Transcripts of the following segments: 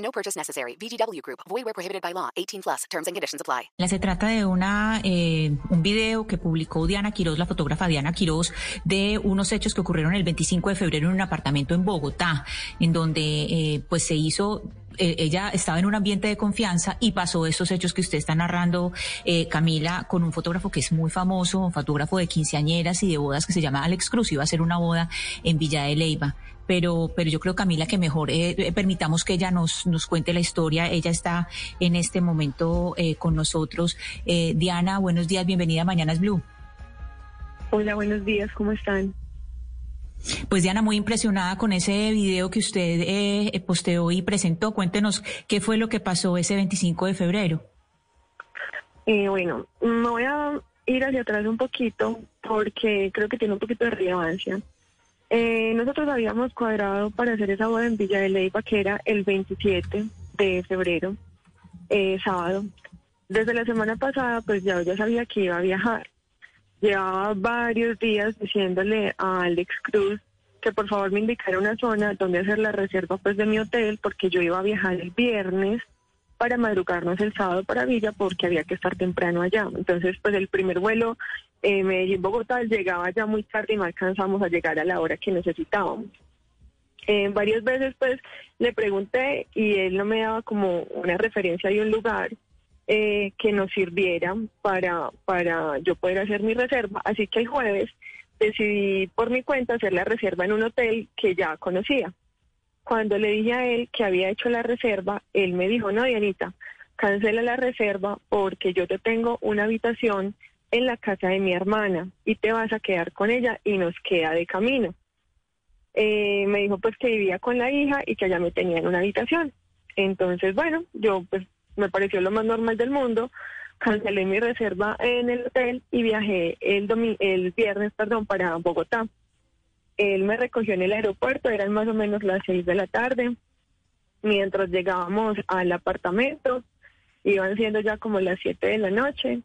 No purchase necessary. VGW Group. Void where prohibited by law. 18 plus. Terms and conditions apply. Se trata de una eh, un video que publicó Diana Quiroz, la fotógrafa Diana Quiroz, de unos hechos que ocurrieron el 25 de febrero en un apartamento en Bogotá, en donde eh, pues se hizo eh, ella estaba en un ambiente de confianza y pasó estos hechos que usted está narrando, eh, Camila, con un fotógrafo que es muy famoso, un fotógrafo de quinceañeras y de bodas que se llama Alex Cruz. Iba a hacer una boda en Villa de Leyva pero, pero yo creo, Camila, que mejor eh, eh, permitamos que ella nos, nos cuente la historia. Ella está en este momento eh, con nosotros. Eh, Diana, buenos días, bienvenida a Mañanas Blue. Hola, buenos días, ¿cómo están? Pues Diana, muy impresionada con ese video que usted eh, posteó y presentó. Cuéntenos qué fue lo que pasó ese 25 de febrero. Eh, bueno, me voy a ir hacia atrás un poquito porque creo que tiene un poquito de relevancia. Eh, nosotros habíamos cuadrado para hacer esa boda en Villa de Leyva, que era el 27 de febrero, eh, sábado. Desde la semana pasada, pues ya, sabía que iba a viajar. Llevaba varios días diciéndole a Alex Cruz que por favor me indicara una zona donde hacer la reserva pues de mi hotel, porque yo iba a viajar el viernes para madrugarnos el sábado para Villa porque había que estar temprano allá. Entonces, pues el primer vuelo Medellín-Bogotá llegaba ya muy tarde y no alcanzamos a llegar a la hora que necesitábamos. Eh, varias veces pues le pregunté y él no me daba como una referencia de un lugar eh, que nos sirviera para, para yo poder hacer mi reserva. Así que el jueves decidí por mi cuenta hacer la reserva en un hotel que ya conocía. Cuando le dije a él que había hecho la reserva, él me dijo, no, Dianita, cancela la reserva porque yo te tengo una habitación en la casa de mi hermana y te vas a quedar con ella y nos queda de camino. Eh, me dijo pues que vivía con la hija y que allá me tenía en una habitación. Entonces, bueno, yo pues me pareció lo más normal del mundo, cancelé mi reserva en el hotel y viajé el, domi el viernes perdón, para Bogotá. Él me recogió en el aeropuerto, eran más o menos las seis de la tarde. Mientras llegábamos al apartamento, iban siendo ya como las siete de la noche.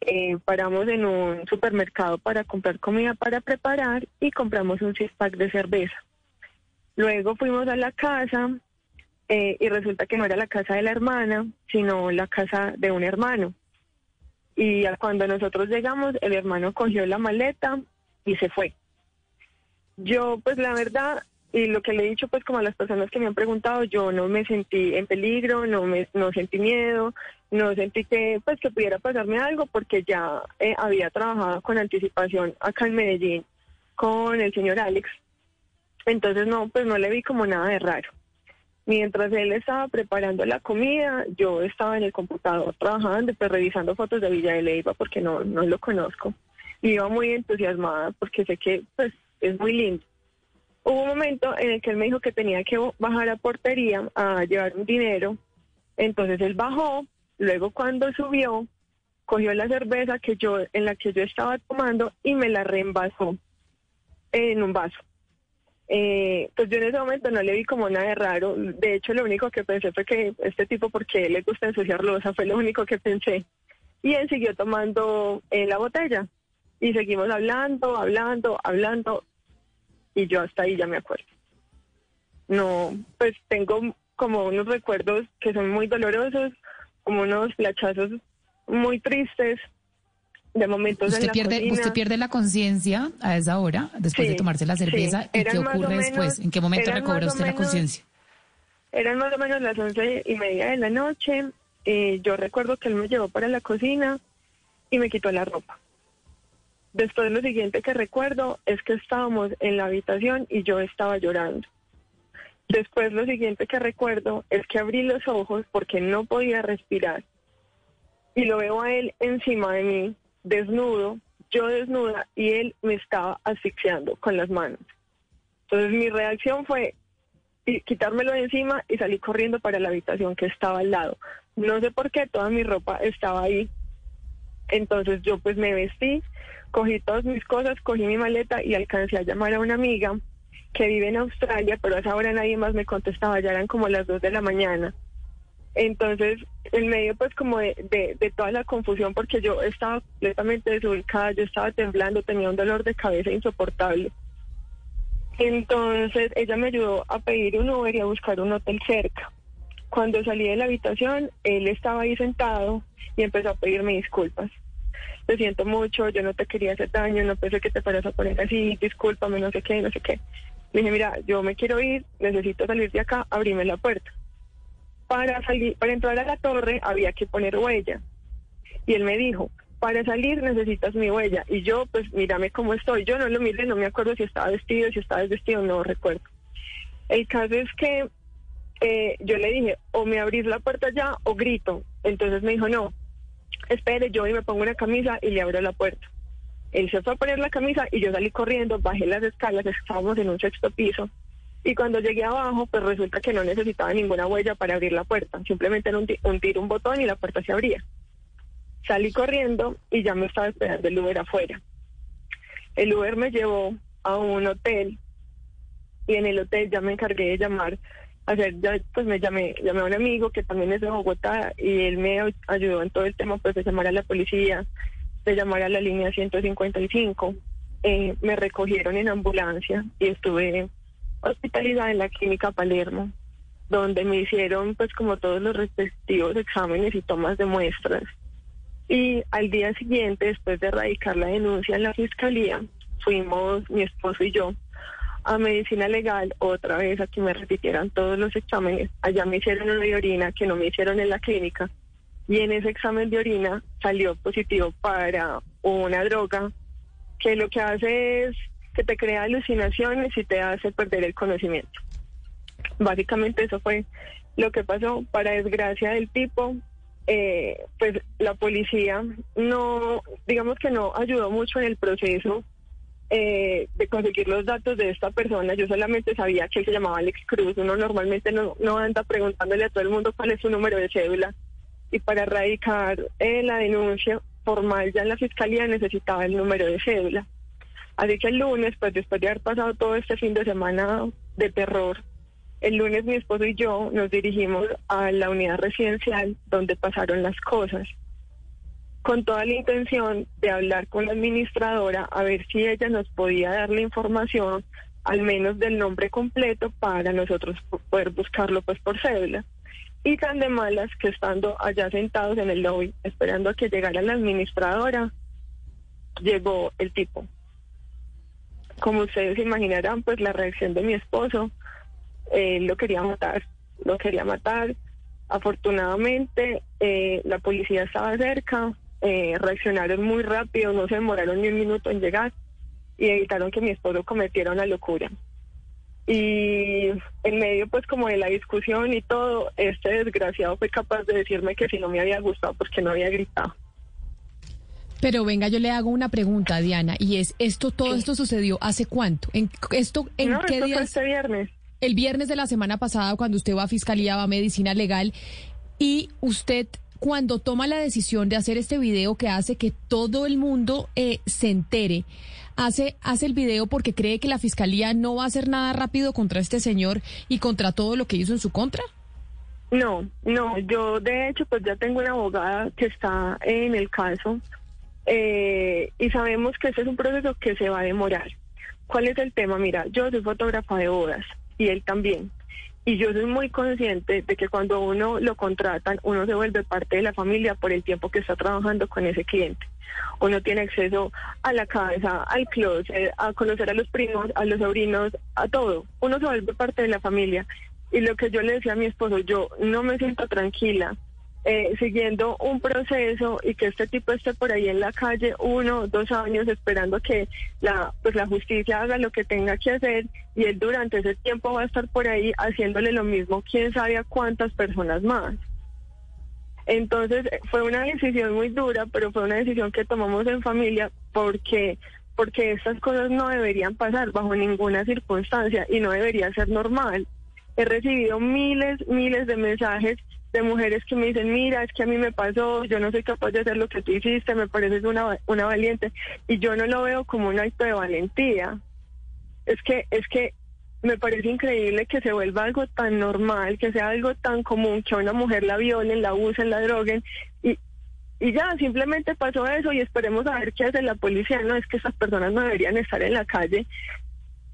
Eh, paramos en un supermercado para comprar comida para preparar y compramos un six pack de cerveza. Luego fuimos a la casa eh, y resulta que no era la casa de la hermana, sino la casa de un hermano. Y cuando nosotros llegamos, el hermano cogió la maleta y se fue. Yo, pues la verdad, y lo que le he dicho pues como a las personas que me han preguntado, yo no me sentí en peligro, no me no sentí miedo, no sentí que pues que pudiera pasarme algo porque ya eh, había trabajado con anticipación acá en Medellín con el señor Alex. Entonces no, pues no le vi como nada de raro. Mientras él estaba preparando la comida, yo estaba en el computador trabajando, pues revisando fotos de Villa de Leyva porque no, no lo conozco. Y iba muy entusiasmada porque sé que pues es muy lindo. Hubo un momento en el que él me dijo que tenía que bajar a portería a llevar un dinero. Entonces él bajó, luego cuando subió, cogió la cerveza que yo, en la que yo estaba tomando y me la reembasó en un vaso. Eh, pues yo en ese momento no le vi como nada de raro. De hecho, lo único que pensé fue que este tipo, porque le gusta ensuciar losa, fue lo único que pensé. Y él siguió tomando eh, la botella. Y seguimos hablando, hablando, hablando. Y yo hasta ahí ya me acuerdo. No, pues tengo como unos recuerdos que son muy dolorosos, como unos flachazos muy tristes, de momentos usted en la pierde cocina. usted pierde la conciencia a esa hora después Sí, de tomarse la cerveza sí. y Eran qué ocurre menos- después en qué momento recobra usted la conciencia Eran más o menos las once y media de la noche. eh, yo recuerdo que él me llevó para la cocina y me quitó la ropa. Después lo siguiente que recuerdo es que estábamos en la habitación y yo estaba llorando. Después lo siguiente que recuerdo es que abrí los ojos porque no podía respirar y lo veo a él encima de mí, desnudo, yo desnuda y él me estaba asfixiando con las manos. Entonces mi reacción fue quitármelo de encima y salí corriendo para la habitación que estaba al lado. No sé por qué toda mi ropa estaba ahí. Entonces yo pues me vestí, cogí todas mis cosas, cogí mi maleta y alcancé a llamar a una amiga que vive en Australia, pero a esa hora nadie más me contestaba, ya eran como las dos de la mañana. Entonces, en medio pues como de, de, de toda la confusión, porque yo estaba completamente desubicada, yo estaba temblando, tenía un dolor de cabeza insoportable. Entonces, ella me ayudó a pedir un Uber y a buscar un hotel cerca. Cuando salí de la habitación, él estaba ahí sentado y empezó a pedirme disculpas. Te siento mucho, yo no te quería hacer daño, no pensé que te fueras a poner así, discúlpame, no sé qué, no sé qué. Le dije, mira, yo me quiero ir, necesito salir de acá, abrime la puerta. Para salir, para entrar a la torre había que poner huella. Y él me dijo, para salir necesitas mi huella. Y yo, pues, mírame cómo estoy. Yo no lo miré, no me acuerdo si estaba vestido, si estaba desvestido, no recuerdo. El caso es que eh, yo le dije, o me abrís la puerta ya o grito. Entonces me dijo, no, espere, yo y me pongo una camisa y le abro la puerta. Él se fue a poner la camisa y yo salí corriendo, bajé las escalas, estábamos en un sexto piso. Y cuando llegué abajo, pues resulta que no necesitaba ninguna huella para abrir la puerta. Simplemente era un, ti- un tiro, un botón y la puerta se abría. Salí corriendo y ya me estaba esperando el Uber afuera. El Uber me llevó a un hotel y en el hotel ya me encargué de llamar, hacer, ya, pues me llamé, llamé a un amigo que también es de Bogotá y él me ay- ayudó en todo el tema pues de llamar a la policía, de llamar a la línea 155. Eh, me recogieron en ambulancia y estuve hospitalizada en la clínica Palermo, donde me hicieron pues como todos los respectivos exámenes y tomas de muestras. Y al día siguiente, después de erradicar la denuncia en la fiscalía, fuimos mi esposo y yo a medicina legal otra vez a que me repitieran todos los exámenes. Allá me hicieron uno de orina que no me hicieron en la clínica y en ese examen de orina salió positivo para una droga que lo que hace es que te crea alucinaciones y te hace perder el conocimiento. Básicamente eso fue lo que pasó. Para desgracia del tipo, eh, pues la policía no, digamos que no ayudó mucho en el proceso eh, de conseguir los datos de esta persona. Yo solamente sabía que él se llamaba Alex Cruz. Uno normalmente no, no anda preguntándole a todo el mundo cuál es su número de cédula. Y para erradicar eh, la denuncia formal ya en la fiscalía necesitaba el número de cédula. Así que el lunes, pues después de haber pasado todo este fin de semana de terror, el lunes mi esposo y yo nos dirigimos a la unidad residencial donde pasaron las cosas, con toda la intención de hablar con la administradora a ver si ella nos podía dar la información, al menos del nombre completo, para nosotros po- poder buscarlo pues por cédula. Y tan de malas que estando allá sentados en el lobby, esperando a que llegara la administradora, llegó el tipo. Como ustedes imaginarán, pues la reacción de mi esposo, él lo quería matar, lo quería matar. Afortunadamente, eh, la policía estaba cerca, eh, reaccionaron muy rápido, no se demoraron ni un minuto en llegar y evitaron que mi esposo cometiera una locura. Y en medio pues como de la discusión y todo, este desgraciado fue capaz de decirme que si no me había gustado porque no había gritado. Pero venga, yo le hago una pregunta, Diana, y es, esto, todo esto sucedió hace cuánto? ¿En, esto, ¿en no, qué esto fue este viernes. El viernes de la semana pasada, cuando usted va a fiscalía, va a medicina legal, y usted, cuando toma la decisión de hacer este video que hace que todo el mundo eh, se entere, hace, hace el video porque cree que la fiscalía no va a hacer nada rápido contra este señor y contra todo lo que hizo en su contra. No, no, yo de hecho pues ya tengo una abogada que está en el caso eh, y sabemos que ese es un proceso que se va a demorar. ¿Cuál es el tema? Mira, yo soy fotógrafa de bodas y él también. Y yo soy muy consciente de que cuando uno lo contratan, uno se vuelve parte de la familia por el tiempo que está trabajando con ese cliente. Uno tiene acceso a la casa, al closet, a conocer a los primos, a los sobrinos, a todo. Uno se vuelve parte de la familia. Y lo que yo le decía a mi esposo, yo no me siento tranquila eh, siguiendo un proceso y que este tipo esté por ahí en la calle uno, dos años esperando que la, pues la justicia haga lo que tenga que hacer y él durante ese tiempo va a estar por ahí haciéndole lo mismo, quién sabe a cuántas personas más. Entonces eh, fue una decisión muy dura, pero fue una decisión que tomamos en familia porque porque estas cosas no deberían pasar bajo ninguna circunstancia y no debería ser normal. he recibido miles, miles de mensajes de mujeres que me dicen, mira, es que a mí me pasó, yo no soy capaz de hacer lo que tú hiciste, me pareces una, una valiente. Y yo no lo veo como un acto de valentía. Es que, es que me parece increíble que se vuelva algo tan normal, que sea algo tan común, que a una mujer la violen, la usen, la droguen. Y, y ya, simplemente pasó eso y esperemos a ver qué hace la policía. No, es que esas personas no deberían estar en la calle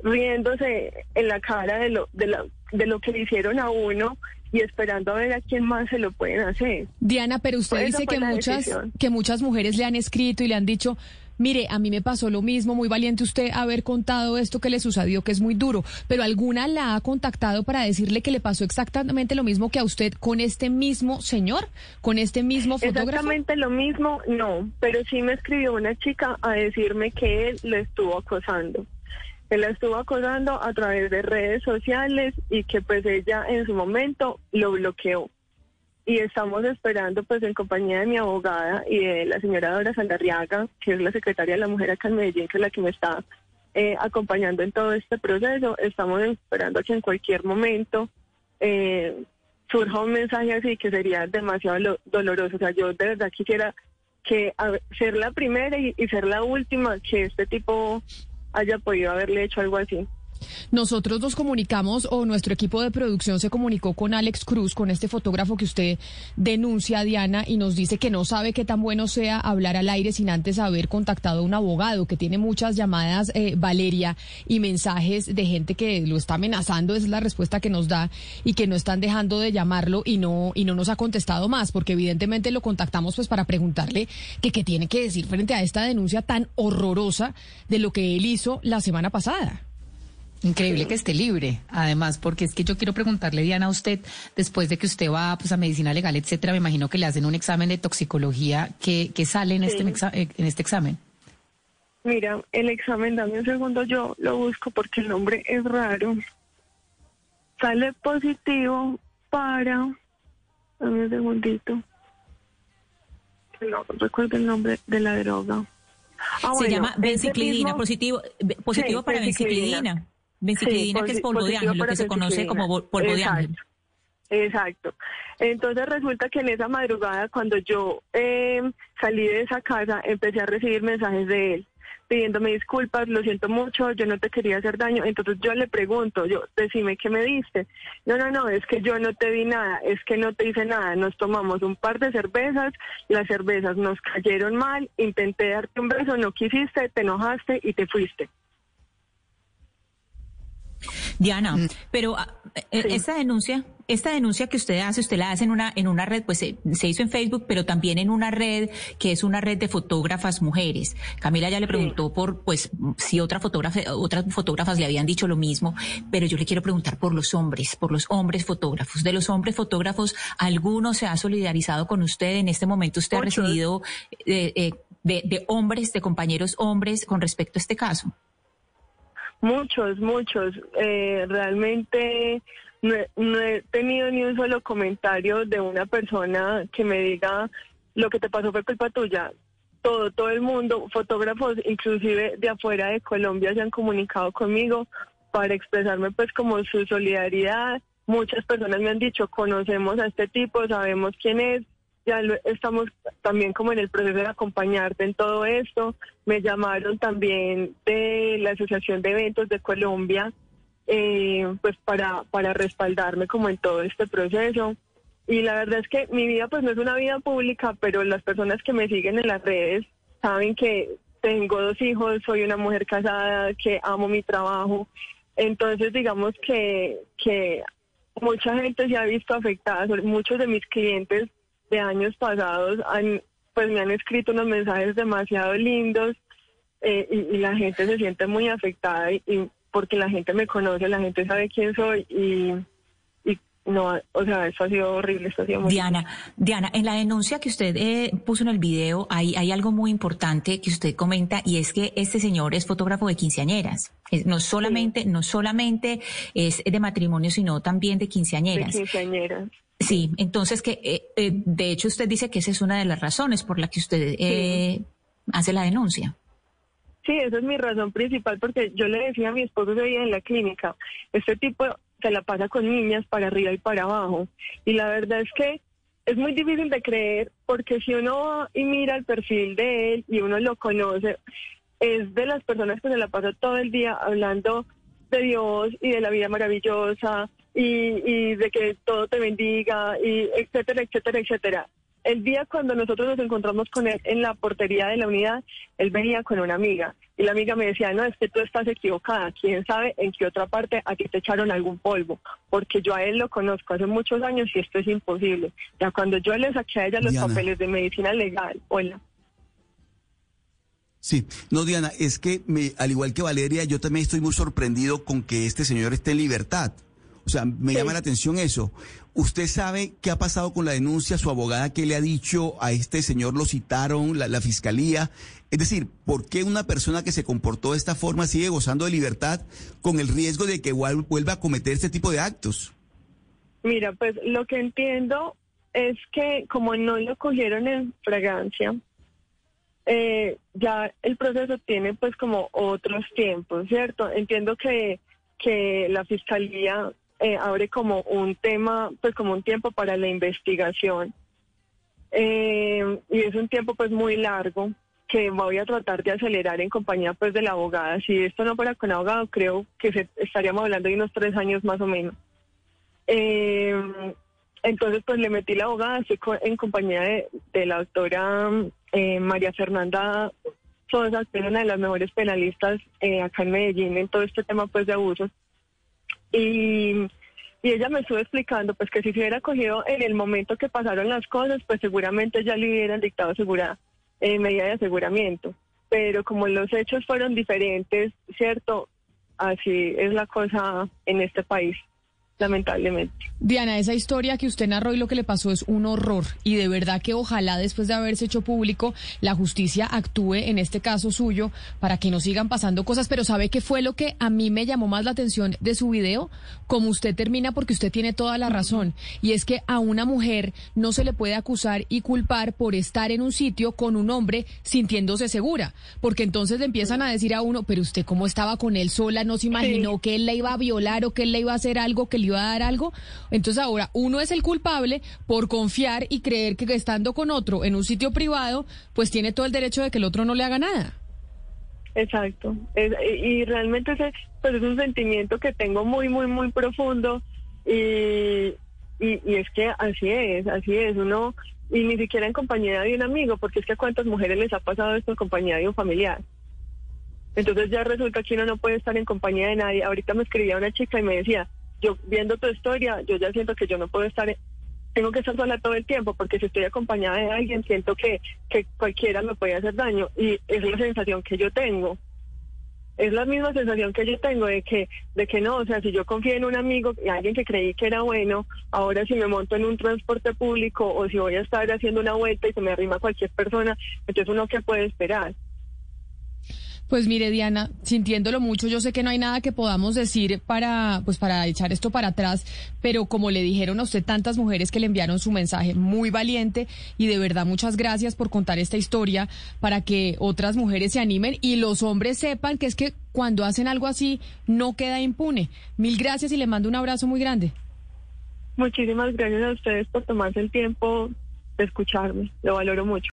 riéndose en la cara de lo, de, la, de lo que le hicieron a uno y esperando a ver a quién más se lo pueden hacer. Diana, pero usted dice que muchas, que muchas mujeres le han escrito y le han dicho, mire, a mí me pasó lo mismo, muy valiente usted haber contado esto que le sucedió, que es muy duro, pero alguna la ha contactado para decirle que le pasó exactamente lo mismo que a usted con este mismo señor, con este mismo fotógrafo. Exactamente lo mismo, no, pero sí me escribió una chica a decirme que él le estuvo acosando. Él la estuvo acosando a través de redes sociales y que pues ella en su momento lo bloqueó. Y estamos esperando pues en compañía de mi abogada y de la señora Dora Sandarriaga, que es la secretaria de la mujer acá en Medellín, que es la que me está eh, acompañando en todo este proceso. Estamos esperando que en cualquier momento eh, surja un mensaje así que sería demasiado doloroso. O sea, yo de verdad quisiera que ser la primera y ser la última que este tipo haya podido haberle hecho algo así. Nosotros nos comunicamos o nuestro equipo de producción se comunicó con Alex Cruz, con este fotógrafo que usted denuncia, Diana, y nos dice que no sabe qué tan bueno sea hablar al aire sin antes haber contactado a un abogado, que tiene muchas llamadas, eh, Valeria, y mensajes de gente que lo está amenazando, esa es la respuesta que nos da, y que no están dejando de llamarlo y no, y no nos ha contestado más, porque evidentemente lo contactamos pues para preguntarle que qué tiene que decir frente a esta denuncia tan horrorosa de lo que él hizo la semana pasada. Increíble que esté libre, además, porque es que yo quiero preguntarle, Diana, a usted, después de que usted va pues, a medicina legal, etcétera, me imagino que le hacen un examen de toxicología. ¿Qué, sale en, este, eh, en este examen? Mira, el examen, dame un segundo, yo lo busco porque el nombre es raro. Sale positivo para. Dame un segundito. No recuerdo el nombre de la droga. Ah, Se llama benciclidina, positivo, positivo para benciclidina. Benciclidina, que es polvo de ángel, lo que se conoce como polvo de ángel. Exacto. Entonces resulta que en esa madrugada, cuando yo eh, salí de esa casa, empecé a recibir mensajes de él pidiéndome disculpas, lo siento mucho, yo no te quería hacer daño. Entonces yo le pregunto, yo, decime qué me diste. No, no, no, es que yo no te di nada, es que no te hice nada. Nos tomamos un par de cervezas, las cervezas nos cayeron mal, intenté darte un beso, no quisiste, te enojaste y te fuiste. Diana, mm. pero ah, eh, esta denuncia, esta denuncia que usted hace, usted la hace en una en una red, pues se, hizo en Facebook, pero también en una red que es una red de fotógrafas mujeres. Camila ya le preguntó por, pues, si otra fotógrafa, otras fotógrafas le habían dicho lo mismo, pero yo le quiero preguntar por los hombres, por los hombres fotógrafos. De los hombres fotógrafos, ¿alguno se ha solidarizado con usted? En este momento usted ha recibido eh, eh, de, de hombres, de compañeros hombres con respecto a este caso. Muchos, muchos. Eh, realmente no he, tenido ni un solo comentario de una persona que me diga lo que te pasó fue culpa tuya. Todo, todo el mundo, fotógrafos inclusive de afuera de Colombia se han comunicado conmigo para expresarme pues como su solidaridad. Muchas personas me han dicho, conocemos a este tipo, sabemos quién es, ya estamos también como en el proceso de acompañarte en todo esto. Me llamaron también de la Asociación de Eventos de Colombia, eh, pues para, para respaldarme como en todo este proceso. Y la verdad es que mi vida pues no es una vida pública, pero las personas que me siguen en las redes saben que tengo dos hijos, soy una mujer casada, que amo mi trabajo. Entonces digamos que, que mucha gente se ha visto afectada, muchos de mis clientes de años pasados han, pues me han escrito unos mensajes demasiado lindos eh, y, la gente se siente muy afectada y, porque la gente me conoce, la gente sabe quién soy y, y no, o sea, eso ha sido horrible, esto ha sido muy Diana, Diana, en la denuncia que usted eh, puso en el video hay, hay algo muy importante que usted comenta y es que este señor es fotógrafo de quinceañeras. no solamente, no solamente es de matrimonio, sino también de quinceañeras. De quinceañeras. Sí, entonces que eh, eh, de hecho usted dice que esa es una de las razones por la que usted eh, hace la denuncia. Sí, esa es mi razón principal porque yo le decía a mi esposo ese día en la clínica, este tipo se la pasa con niñas para arriba y para abajo. Y la verdad es que es muy difícil de creer porque si uno va y mira el perfil de él y uno lo conoce, es de las personas que se la pasa todo el día hablando de Dios y de la vida maravillosa y, y de que todo te bendiga y etcétera, etcétera, etcétera. El día cuando nosotros nos encontramos con él en la portería de la unidad, él venía con una amiga y la amiga me decía, no, es que tú estás equivocada, quién sabe en qué otra parte aquí te echaron algún polvo, porque yo a él lo conozco hace muchos años y esto es imposible. Ya cuando yo le saqué a ella los Diana. papeles de medicina legal, hola. Sí, no Diana, es que me, al igual que Valeria, yo también estoy muy sorprendido con que este señor esté en libertad. O sea, me Sí. llama la atención eso. ¿Usted sabe qué ha pasado con la denuncia? ¿Su abogada qué le ha dicho a este señor? ¿Lo citaron? ¿La, la fiscalía? Es decir, ¿por qué una persona que se comportó de esta forma sigue gozando de libertad con el riesgo de que vuelva a cometer este tipo de actos? Mira, pues lo que entiendo es que como no lo cogieron en fragancia, eh, ya el proceso tiene pues como otros tiempos, ¿cierto? Entiendo que, que la fiscalía eh, abre como un tema, pues como un tiempo para la investigación. Eh, y es un tiempo pues muy largo que voy a tratar de acelerar en compañía pues de la abogada. Si esto no fuera con abogado, creo que se, estaríamos hablando de unos tres años más o menos. Eh, entonces, pues le metí la abogada, estoy co- en compañía de, la doctora María Fernanda Sosa, que es una de las mejores penalistas acá en Medellín en todo este tema pues de abusos. Y, y ella me estuvo explicando pues que si se hubiera cogido en el momento que pasaron las cosas, pues seguramente ya le hubieran dictado segura, eh, medida de aseguramiento. Pero como los hechos fueron diferentes, ¿cierto? Así es la cosa en este país, lamentablemente. Diana, esa historia que usted narró y lo que le pasó es un horror y de verdad que ojalá después de haberse hecho público la justicia actúe en este caso suyo para que no sigan pasando cosas, pero ¿sabe qué fue lo que a mí me llamó más la atención de su video? Como usted termina porque usted tiene toda la razón y es que a una mujer no se le puede acusar y culpar por estar en un sitio con un hombre sintiéndose segura, porque entonces le empiezan a decir a uno, pero usted cómo estaba con él sola, no se imaginó Sí. que él la iba a violar o que él le iba a hacer algo, que iba a dar algo. Entonces ahora uno es el culpable por confiar y creer que estando con otro en un sitio privado, pues tiene todo el derecho de que el otro no le haga nada. Exacto. Y realmente ese pues es un sentimiento que tengo muy, muy, muy profundo y, y, y es que así es, así es. Uno, y ni siquiera en compañía de un amigo, porque es que a cuántas mujeres les ha pasado esto en compañía de un familiar. Entonces ya resulta que uno no puede estar en compañía de nadie. Ahorita me escribía una chica y me decía, yo viendo tu historia, yo ya siento que yo no puedo estar, tengo que estar sola todo el tiempo, porque si estoy acompañada de alguien, siento que, que cualquiera me puede hacer daño. Y es la sensación que yo tengo. Es la misma sensación que yo tengo de que, de que no, o sea, si yo confío en un amigo y alguien que creí que era bueno, ahora si me monto en un transporte público o si voy a estar haciendo una vuelta y se me arrima cualquier persona, entonces uno qué puede esperar. Pues mire, Diana, sintiéndolo mucho, yo sé que no hay nada que podamos decir para, pues para echar esto para atrás, pero como le dijeron a usted tantas mujeres que le enviaron su mensaje, muy valiente y de verdad muchas gracias por contar esta historia para que otras mujeres se animen y los hombres sepan que es que cuando hacen algo así no queda impune. Mil gracias y le mando un abrazo muy grande. Muchísimas gracias a ustedes por tomarse el tiempo de escucharme, lo valoro mucho.